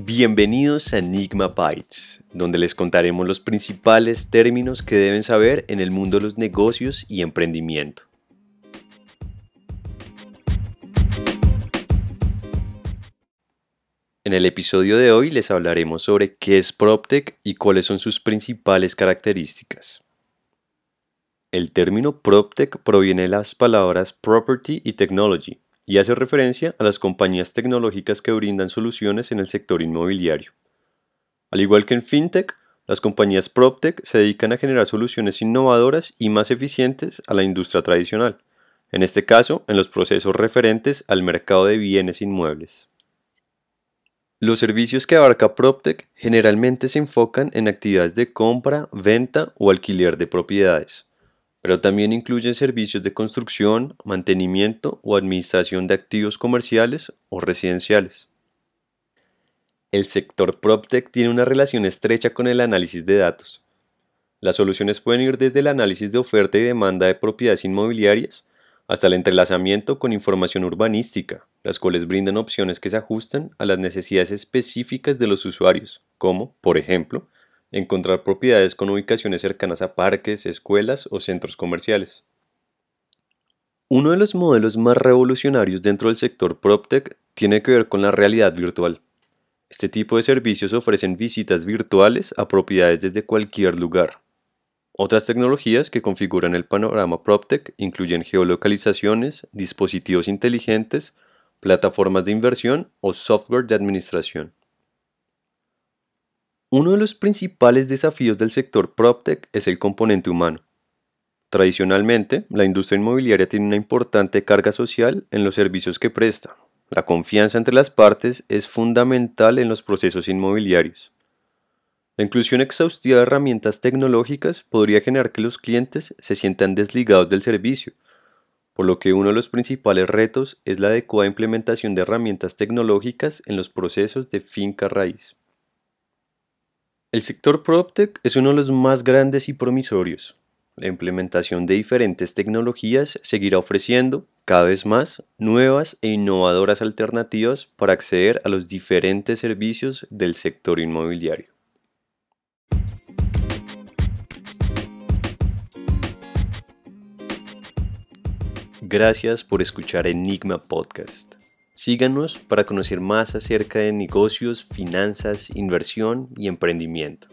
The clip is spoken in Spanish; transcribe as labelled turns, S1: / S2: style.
S1: Bienvenidos a Enigma Bytes, donde les contaremos los principales términos que deben saber en el mundo de los negocios y emprendimiento. En el episodio de hoy les hablaremos sobre qué es PropTech y cuáles son sus principales características. El término PropTech proviene de las palabras property y technology, y hace referencia a las compañías tecnológicas que brindan soluciones en el sector inmobiliario. Al igual que en FinTech, las compañías PropTech se dedican a generar soluciones innovadoras y más eficientes a la industria tradicional, en este caso en los procesos referentes al mercado de bienes inmuebles. Los servicios que abarca PropTech generalmente se enfocan en actividades de compra, venta o alquiler de propiedades pero también incluyen servicios de construcción, mantenimiento o administración de activos comerciales o residenciales. El sector PropTech tiene una relación estrecha con el análisis de datos. Las soluciones pueden ir desde el análisis de oferta y demanda de propiedades inmobiliarias hasta el entrelazamiento con información urbanística, las cuales brindan opciones que se ajustan a las necesidades específicas de los usuarios, como, por ejemplo, encontrar propiedades con ubicaciones cercanas a parques, escuelas o centros comerciales. Uno de los modelos más revolucionarios dentro del sector PropTech tiene que ver con la realidad virtual. Este tipo de servicios ofrecen visitas virtuales a propiedades desde cualquier lugar. Otras tecnologías que configuran el panorama PropTech incluyen geolocalizaciones, dispositivos inteligentes, plataformas de inversión o software de administración. Uno de los principales desafíos del sector PropTech es el componente humano. Tradicionalmente, la industria inmobiliaria tiene una importante carga social en los servicios que presta. La confianza entre las partes es fundamental en los procesos inmobiliarios. La inclusión exhaustiva de herramientas tecnológicas podría generar que los clientes se sientan desligados del servicio, por lo que uno de los principales retos es la adecuada implementación de herramientas tecnológicas en los procesos de finca raíz. El sector PropTech es uno de los más grandes y promisorios. La implementación de diferentes tecnologías seguirá ofreciendo, cada vez más, nuevas e innovadoras alternativas para acceder a los diferentes servicios del sector inmobiliario. Gracias por escuchar Enigma Podcast. Síganos para conocer más acerca de negocios, finanzas, inversión y emprendimiento.